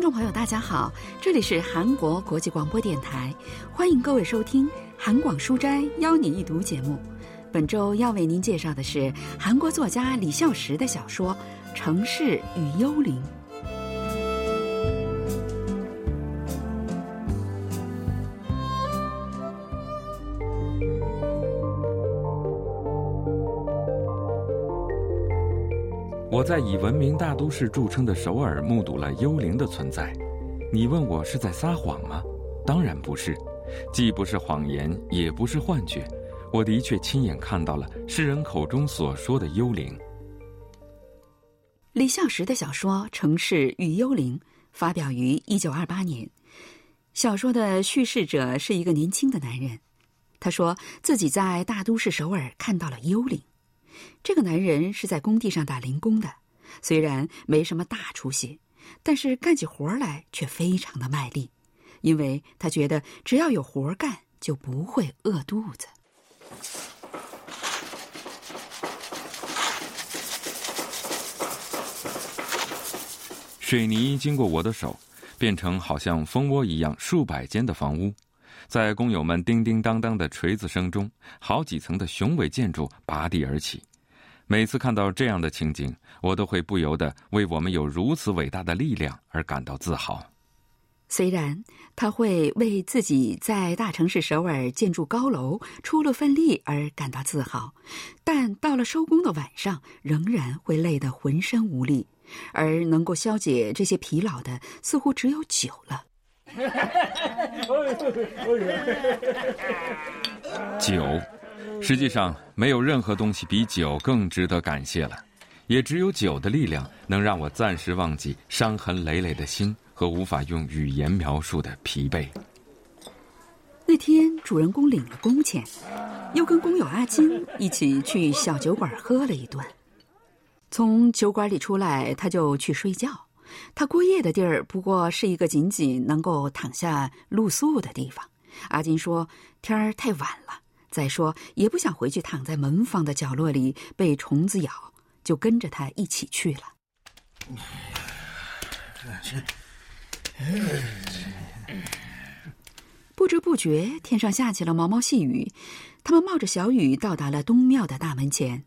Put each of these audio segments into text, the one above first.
听众朋友，大家好，这里是韩国国际广播电台，欢迎各位收听《韩广书斋邀你一读》节目。本周要为您介绍的是韩国作家李孝实的小说《城市与幽灵》。我在以文明大都市著称的首尔目睹了幽灵的存在，你问我是在撒谎吗？当然不是，既不是谎言，也不是幻觉，我的确亲眼看到了世人口中所说的幽灵。李孝实的小说《城市与幽灵》发表于一九二八年，小说的叙事者是一个年轻的男人，他说自己在大都市首尔看到了幽灵。这个男人是在工地上打零工的，虽然没什么大出息，但是干起活来却非常的卖力，因为他觉得只要有活干，就不会饿肚子。水泥经过我的手，变成好像蜂窝一样数百间的房屋，在工友们叮叮当当的锤子声中，好几层的雄伟建筑拔地而起。每次看到这样的情景，我都会不由得为我们有如此伟大的力量而感到自豪。虽然他会为自己在大城市首尔建筑高楼出了份力而感到自豪，但到了收工的晚上，仍然会累得浑身无力，而能够消解这些疲劳的，似乎只有酒了。酒。实际上，没有任何东西比酒更值得感谢了，也只有酒的力量能让我暂时忘记伤痕累累的心和无法用语言描述的疲惫。那天，主人公领了工钱，又跟工友阿金一起去小酒馆喝了一顿。从酒馆里出来，他就去睡觉。他过夜的地儿不过是一个仅仅能够躺下露宿的地方。阿金说：“天儿太晚了。”再说，也不想回去躺在门房的角落里被虫子咬，就跟着他一起去了。不知不觉，天上下起了毛毛细雨。他们冒着小雨到达了东庙的大门前，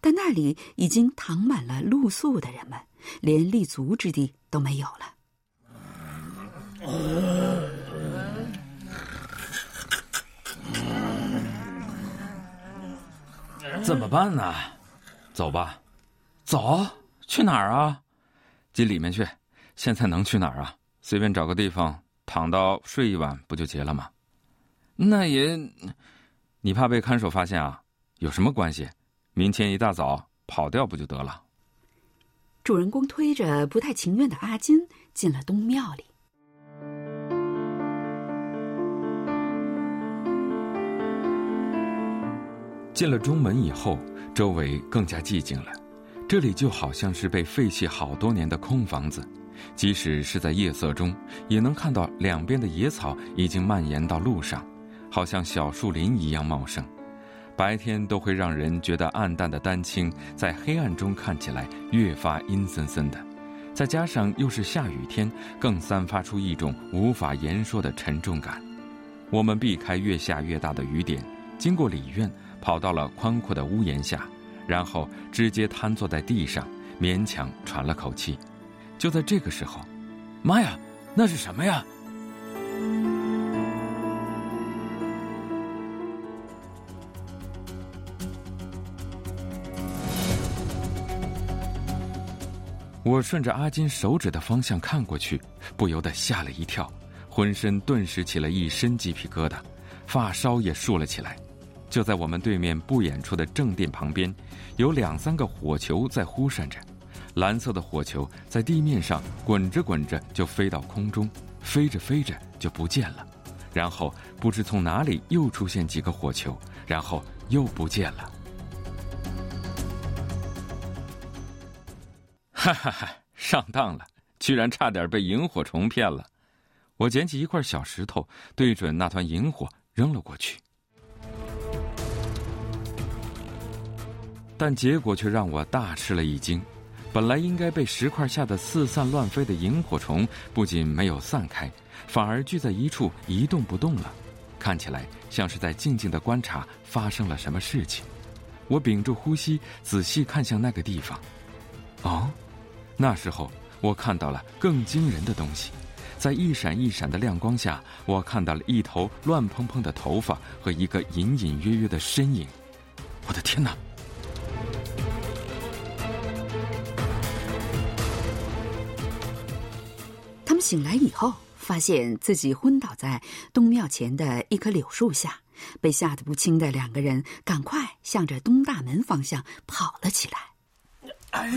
但那里已经躺满了露宿的人们，连立足之地都没有了。怎么办呢？走吧，走去哪儿啊？进里面去。现在能去哪儿啊？随便找个地方躺到睡一晚不就结了吗？那也，你怕被看守发现啊？有什么关系？明天一大早跑掉不就得了？主人公推着不太情愿的阿金进了东庙里。进了中门以后，周围更加寂静了。这里就好像是被废弃好多年的空房子，即使是在夜色中，也能看到两边的野草已经蔓延到路上，好像小树林一样茂盛。白天都会让人觉得暗淡的丹青，在黑暗中看起来越发阴森森的。再加上又是下雨天，更散发出一种无法言说的沉重感。我们避开越下越大的雨点，经过里院。跑到了宽阔的屋檐下，然后直接瘫坐在地上，勉强喘了口气。就在这个时候，妈呀，那是什么呀？我顺着阿金手指的方向看过去，不由得吓了一跳，浑身顿时起了一身鸡皮疙瘩，发梢也竖了起来。就在我们对面不远处的正殿旁边，有两三个火球在忽闪着，蓝色的火球在地面上滚着滚着就飞到空中，飞着飞着就不见了，然后不知从哪里又出现几个火球，然后又不见了。哈哈哈，上当了，居然差点被萤火虫骗了。我捡起一块小石头，对准那团萤火扔了过去。但结果却让我大吃了一惊，本来应该被石块吓得四散乱飞的萤火虫，不仅没有散开，反而聚在一处一动不动了，看起来像是在静静的观察发生了什么事情。我屏住呼吸，仔细看向那个地方。哦，那时候我看到了更惊人的东西，在一闪一闪的亮光下，我看到了一头乱蓬蓬的头发和一个隐隐约约的身影。我的天哪！醒来以后，发现自己昏倒在东庙前的一棵柳树下，被吓得不轻的两个人赶快向着东大门方向跑了起来。哎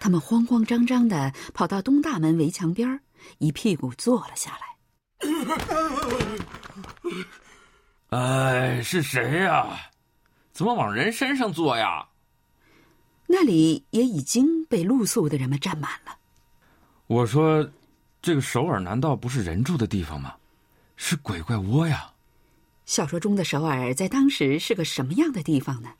他们慌慌张张的跑到东大门围墙边一屁股坐了下来。哎，是谁呀？怎么往人身上坐呀？那里也已经被露宿的人们占满了。我说，这个首尔难道不是人住的地方吗？是鬼怪窝呀！小说中的首尔在当时是个什么样的地方呢？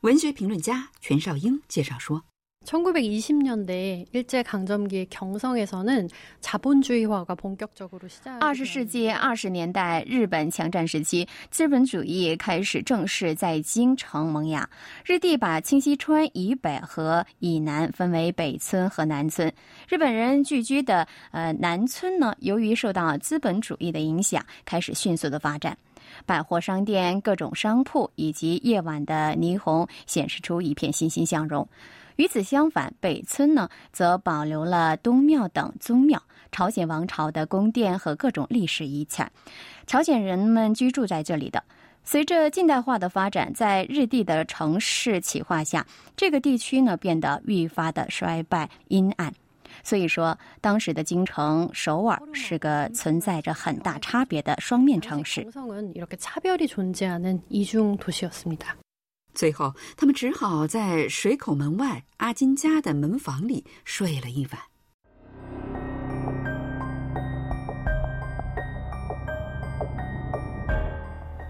文学评论家全少英介绍说。1920年代，日제강점기경성에서는자본주의화가본격적으로시 작. 十世纪二十年代，日本强战时期，资本主义开始正式在京城萌芽。日帝把清溪川以北和以南分为北村和南村，日本人聚居的呃南村呢，由于受到资本主义的影响，开始迅速的发展。百货商店、各种商铺以及夜晚的霓虹，显示出一片欣欣向荣。与此相反，北村呢则保留了东庙等宗庙、朝鲜王朝的宫殿和各种历史遗产。朝鲜人们居住在这里的。随着近代化的发展，在日帝的城市企划下，这个地区呢变得愈发的衰败阴暗。所以说当时的京城首尔是个存在着很大差别的双面城市。最后他们只好在水口门外阿金家的门房里睡了一晚。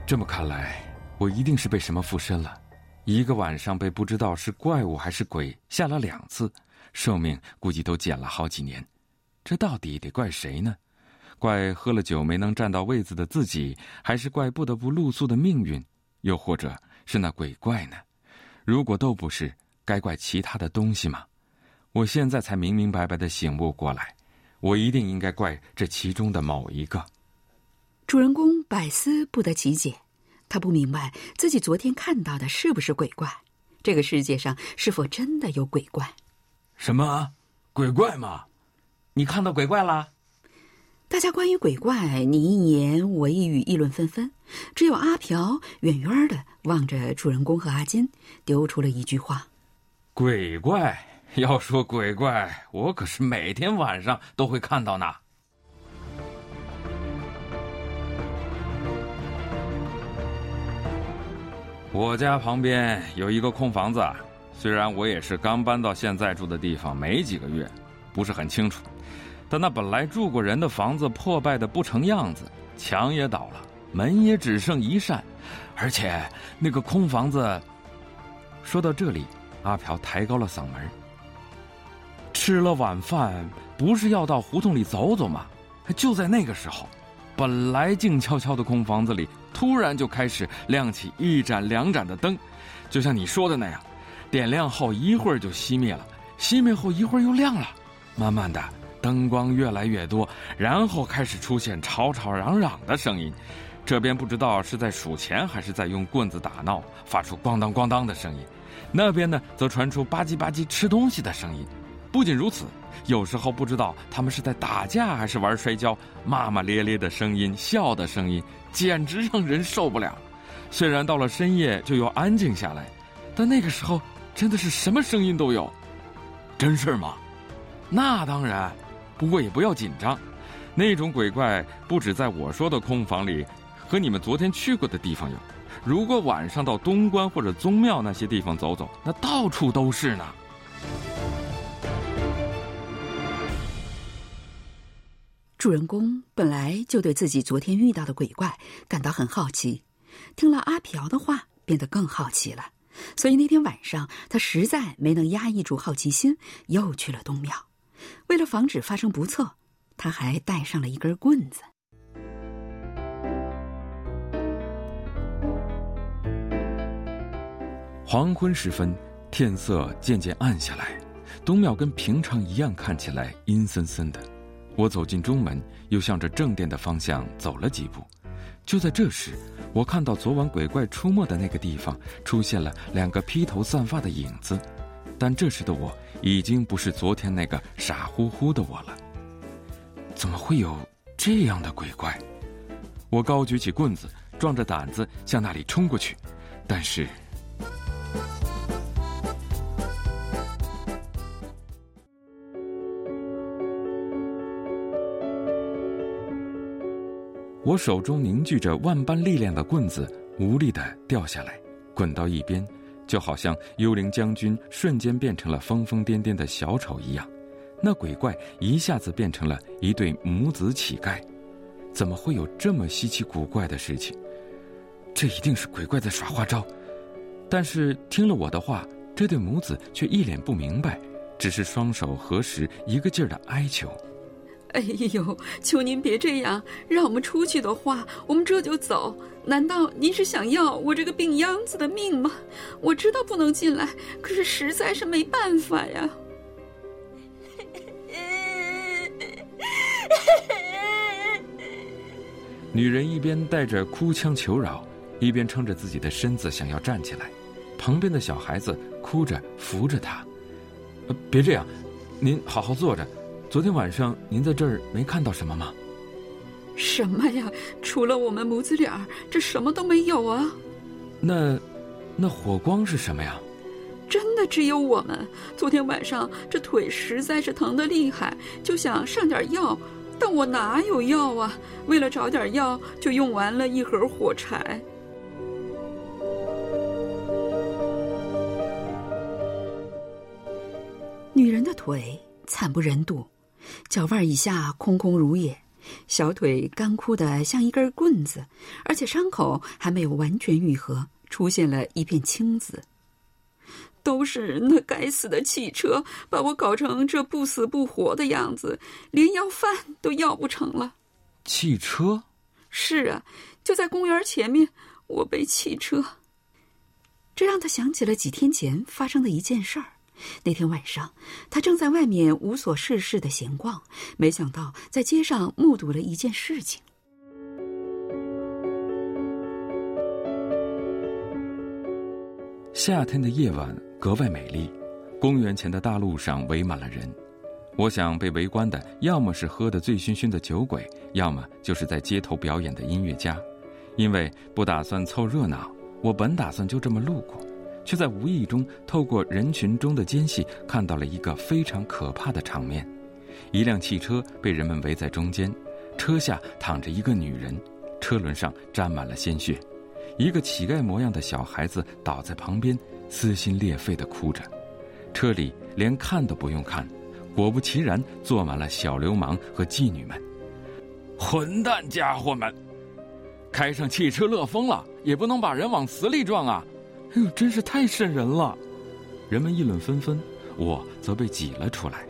这么看来我一定是被什么附身了？一个晚上被不知道是怪物还是鬼吓了两次寿命估计都减了好几年。这到底得怪谁呢？怪喝了酒没能站到位子的自己，还是怪不得不露宿的命运？又或者是那鬼怪呢？如果都不是，该怪其他的东西吗？我现在才明明白白的醒悟过来，我一定应该怪这其中的某一个。主人公百思不得其解，他不明白自己昨天看到的是不是鬼怪，这个世界上是否真的有鬼怪？什么鬼怪吗？你看到鬼怪啦？大家关于鬼怪你一言我一语议论纷纷，只有阿朴远远的望着主人公和阿金，丢出了一句话：“鬼怪。”要说鬼怪，我可是每天晚上都会看到呢。我家旁边有一个空房子，虽然我也是刚搬到现在住的地方没几个月，不是很清楚，但那本来住过人的房子破败的不成样子，墙也倒了，门也只剩一扇，而且那个空房子……说到这里，阿朴抬高了嗓门。吃了晚饭，不是要到胡同里走走吗？就在那个时候，本来静悄悄的空房子里，突然就开始亮起一盏两盏的灯，就像你说的那样，点亮后一会儿就熄灭了，熄灭后一会儿又亮了。慢慢的，灯光越来越多，然后开始出现吵吵嚷嚷的声音。这边不知道是在数钱还是在用棍子打闹，发出咣当咣当的声音；那边呢，则传出吧唧吧唧吃东西的声音。不仅如此，有时候不知道他们是在打架还是玩摔跤，骂骂咧咧的声音、笑的声音，简直让人受不了。虽然到了深夜就又安静下来，但那个时候真的是什么声音都有。真事吗？那当然。不过也不要紧张，那种鬼怪不止在我说的空房里，和你们昨天去过的地方有。如果晚上到东关或者宗庙那些地方走走，那到处都是呢。主人公本来就对自己昨天遇到的鬼怪感到很好奇，听了阿朴的话，变得更好奇了，所以那天晚上他实在没能压抑住好奇心，又去了东庙。为了防止发生不测，他还带上了一根棍子。黄昏时分，天色渐渐暗下来，东庙跟平常一样，看起来阴森森的。我走进中门，又向着正殿的方向走了几步。就在这时，我看到昨晚鬼怪出没的那个地方出现了两个披头散发的影子，但这时的我已经不是昨天那个傻乎乎的我了。怎么会有这样的鬼怪？我高举起棍子，壮着胆子向那里冲过去，但是。我手中凝聚着万般力量的棍子无力的掉下来，滚到一边，就好像幽灵将军瞬间变成了疯疯癫癫的小丑一样。那鬼怪一下子变成了一对母子乞丐，怎么会有这么稀奇古怪的事情？这一定是鬼怪在耍花招。但是听了我的话，这对母子却一脸不明白，只是双手合十，一个劲儿的哀求。哎呦，求您别这样，让我们出去的话，我们这就走。难道您是想要我这个病秧子的命吗？我知道不能进来，可是实在是没办法呀。女人一边带着哭腔求饶，一边撑着自己的身子想要站起来。旁边的小孩子哭着扶着她：“别这样，您好好坐着。”昨天晚上您在这儿没看到什么吗？什么呀？除了我们母子俩，这什么都没有啊。那，那火光是什么呀？真的只有我们。昨天晚上这腿实在是疼得厉害，就想上点药，但我哪有药啊？为了找点药，就用完了一盒火柴。女人的腿惨不忍睹。脚腕以下空空如也，小腿干枯的像一根棍子，而且伤口还没有完全愈合，出现了一片青紫。都是那该死的汽车把我搞成这不死不活的样子，连要饭都要不成了。汽车？是啊，就在公园前面，我被汽车。这让他想起了几天前发生的一件事儿。那天晚上，他正在外面无所事事的闲逛，没想到在街上目睹了一件事情。夏天的夜晚格外美丽，公园前的大路上围满了人。我想被围观的，要么是喝得醉醺醺的酒鬼，要么就是在街头表演的音乐家。因为不打算凑热闹，我本打算就这么路过。却在无意中透过人群中的间隙看到了一个非常可怕的场面：一辆汽车被人们围在中间，车下躺着一个女人，车轮上沾满了鲜血，一个乞丐模样的小孩子倒在旁边，撕心裂肺地哭着。车里连看都不用看，果不其然坐满了小流氓和妓女们。混蛋家伙们，开上汽车乐疯了，也不能把人往死里撞啊！哎呦，真是太瘆人了！人们议论纷纷，我则被挤了出来。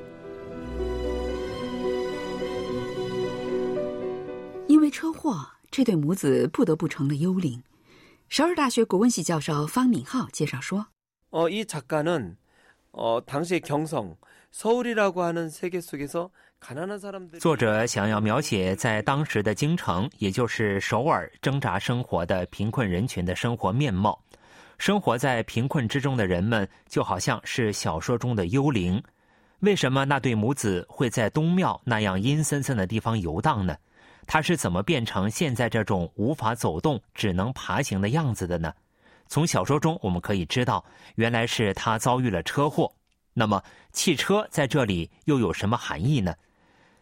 因为车祸，这对母子不得不成了幽灵。首尔大学国文系教授方敏浩介绍说：“어이작가는어당시경성서울이라고하는세계속에서作者想要描写在当时的京城，也就是首尔挣扎生活的贫困人群的生活面貌。 生活在贫困之中的人们，就好像是小说中的幽灵。为什么那对母子会在东庙那样阴森森的地方游荡呢？他是怎么变成现在这种无法走动、只能爬行的样子的呢？从小说中我们可以知道，原来是他遭遇了车祸。那么，汽车在这里又有什么含义呢？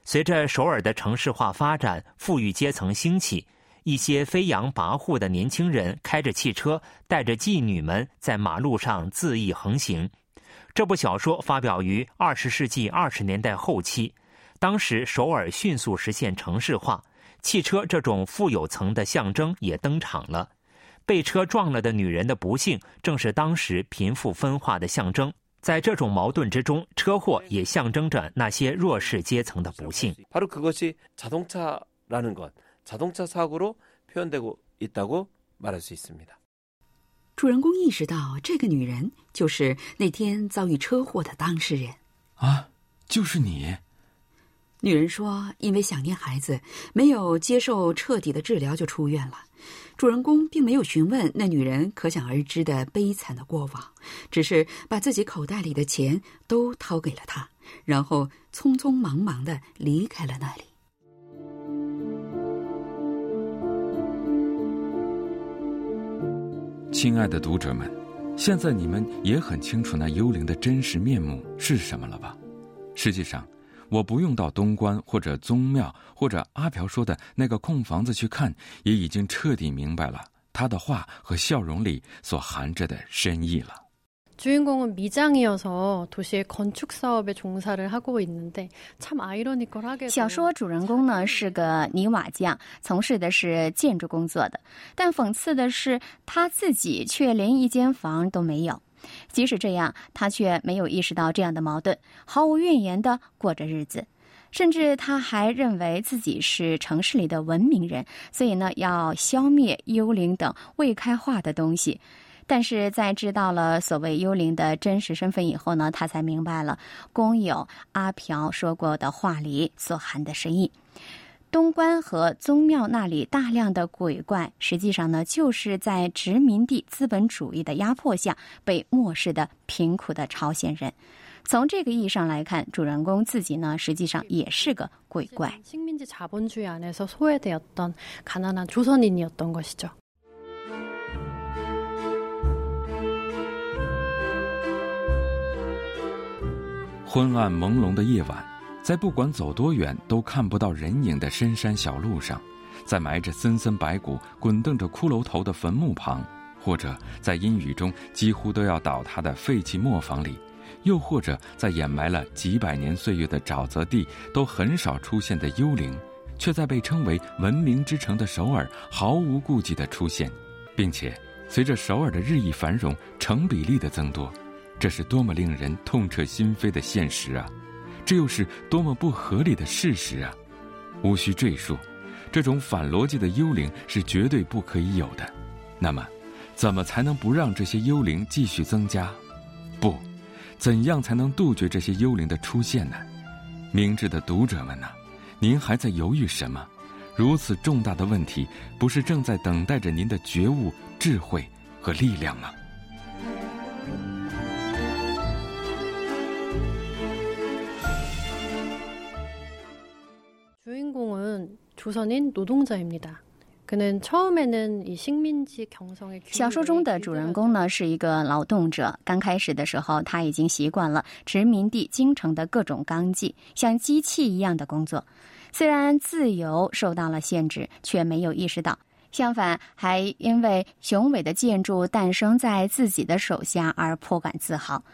随着首尔的城市化发展，富裕阶层兴起。一些飞扬跋扈的年轻人开着汽车，带着妓女们在马路上恣意横行。这部小说发表于二十世纪二十年代后期，当时首尔迅速实现城市化，汽车这种富有层的象征也登场了。 被车撞了的女人的不幸，正是当时贫富分化的象征。在这种矛盾之中，车祸也象征着那些弱势阶层的不幸。바로그것이자동차라는것 자동차사고로표현되고있다고말할수있습니다主人公意识到，这个女人就是那天遭遇车祸的当事人。啊，就是你。女人说：“因为想念孩子，没有接受彻底的治疗就出院了。”主人公并没有询问那女人可想而知的悲惨的过往，只是把自己口袋里的钱都掏给了她，然后匆匆忙忙的离开了那里。 亲爱的读者们，现在你们也很清楚那幽灵的真实面目是什么了吧？实际上。我不用到东关或者宗庙或者阿朴说的那个空房子去看，也已经彻底明白了他的话和笑容里所含着的深意了。주인공은미장이어서도시의건축사업에종사를하고있는데참아이러니컬하게小说主人公呢是个泥瓦匠，从事的是建筑工作的，但讽刺的是他自己却连一间房都没有。即使这样，他却没有意识到这样的矛盾，毫无怨言的过着日子。甚至他还认为自己是城市里的文明人，所以呢，要消灭幽灵等未开化的东西。 但是在知道了所谓幽灵的真实身份以后呢，他才明白了工友阿朴说过的话里所含的深意。东关和宗庙那里大量的鬼怪，实际上呢，就是在殖民地资本主义的压迫下被漠视的贫苦的朝鲜人。从这个意义上来看，主人公自己呢，实际上也是个鬼怪。昏暗朦胧的夜晚。在不管走多远都看不到人影的深山小路上，在埋着森森白骨、滚动着骷髅头的坟墓旁，或者在阴雨中几乎都要倒塌的废弃磨坊里，又或者在掩埋了几百年岁月的沼泽地都很少出现的幽灵，却在被称为文明之城的首尔毫无顾忌地出现，并且随着首尔的日益繁荣、成比例的增多，这是多么令人痛彻心扉的现实啊！这又是多么不合理的事实啊！无需赘述，这种反逻辑的幽灵是绝对不可以有的。那么，怎么才能不让这些幽灵继续增加？不，怎样才能杜绝这些幽灵的出现呢？明智的读者们呐，您还在犹豫什么？如此重大的问题，不是正在等待着您的觉悟、智慧和力量吗？小说中的主人公呢是一个劳动者。刚开始的时候，他已经习惯了殖民地京城的各种纲纪，像机器一样的工作。虽然自由受到了限制，却没有意识到，相反，还因为雄伟的建筑诞生在自己的手下而颇感自豪。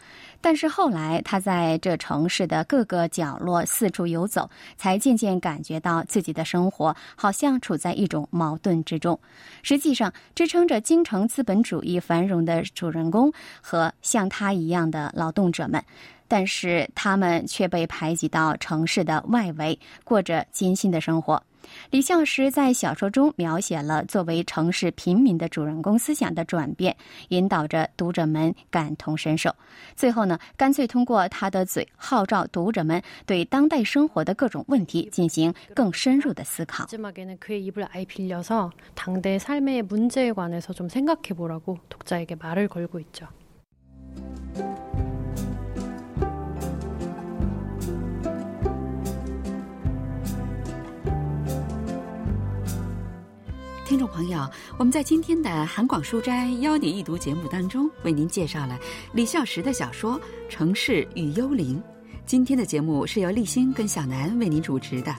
但是后来，他在这城市的各个角落四处游走，才渐渐感觉到自己的生活好像处在一种矛盾之中。实际上，支撑着京城资本主义繁荣的主人公和像他一样的劳动者们，但是他们却被排挤到城市的外围，过着艰辛的生活。李孝石在小说中描写了作为城市平民的主人公思想的转变，引导着读者们感同身受。最后呢，干脆通过他的嘴号召读者们对当代生活的各种问题进行更深入的思考。听众朋友，我们在今天的韩广书斋邀你一读节目当中，为您介绍了李孝实的小说《城市与幽灵》。今天的节目是由立新跟小南为您主持的。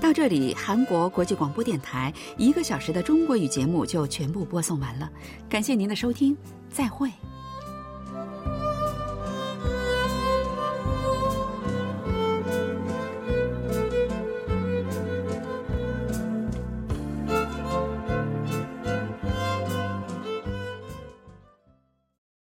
到这里，韩国国际广播电台一个小时的中国语节目就全部播送完了。感谢您的收听，再会。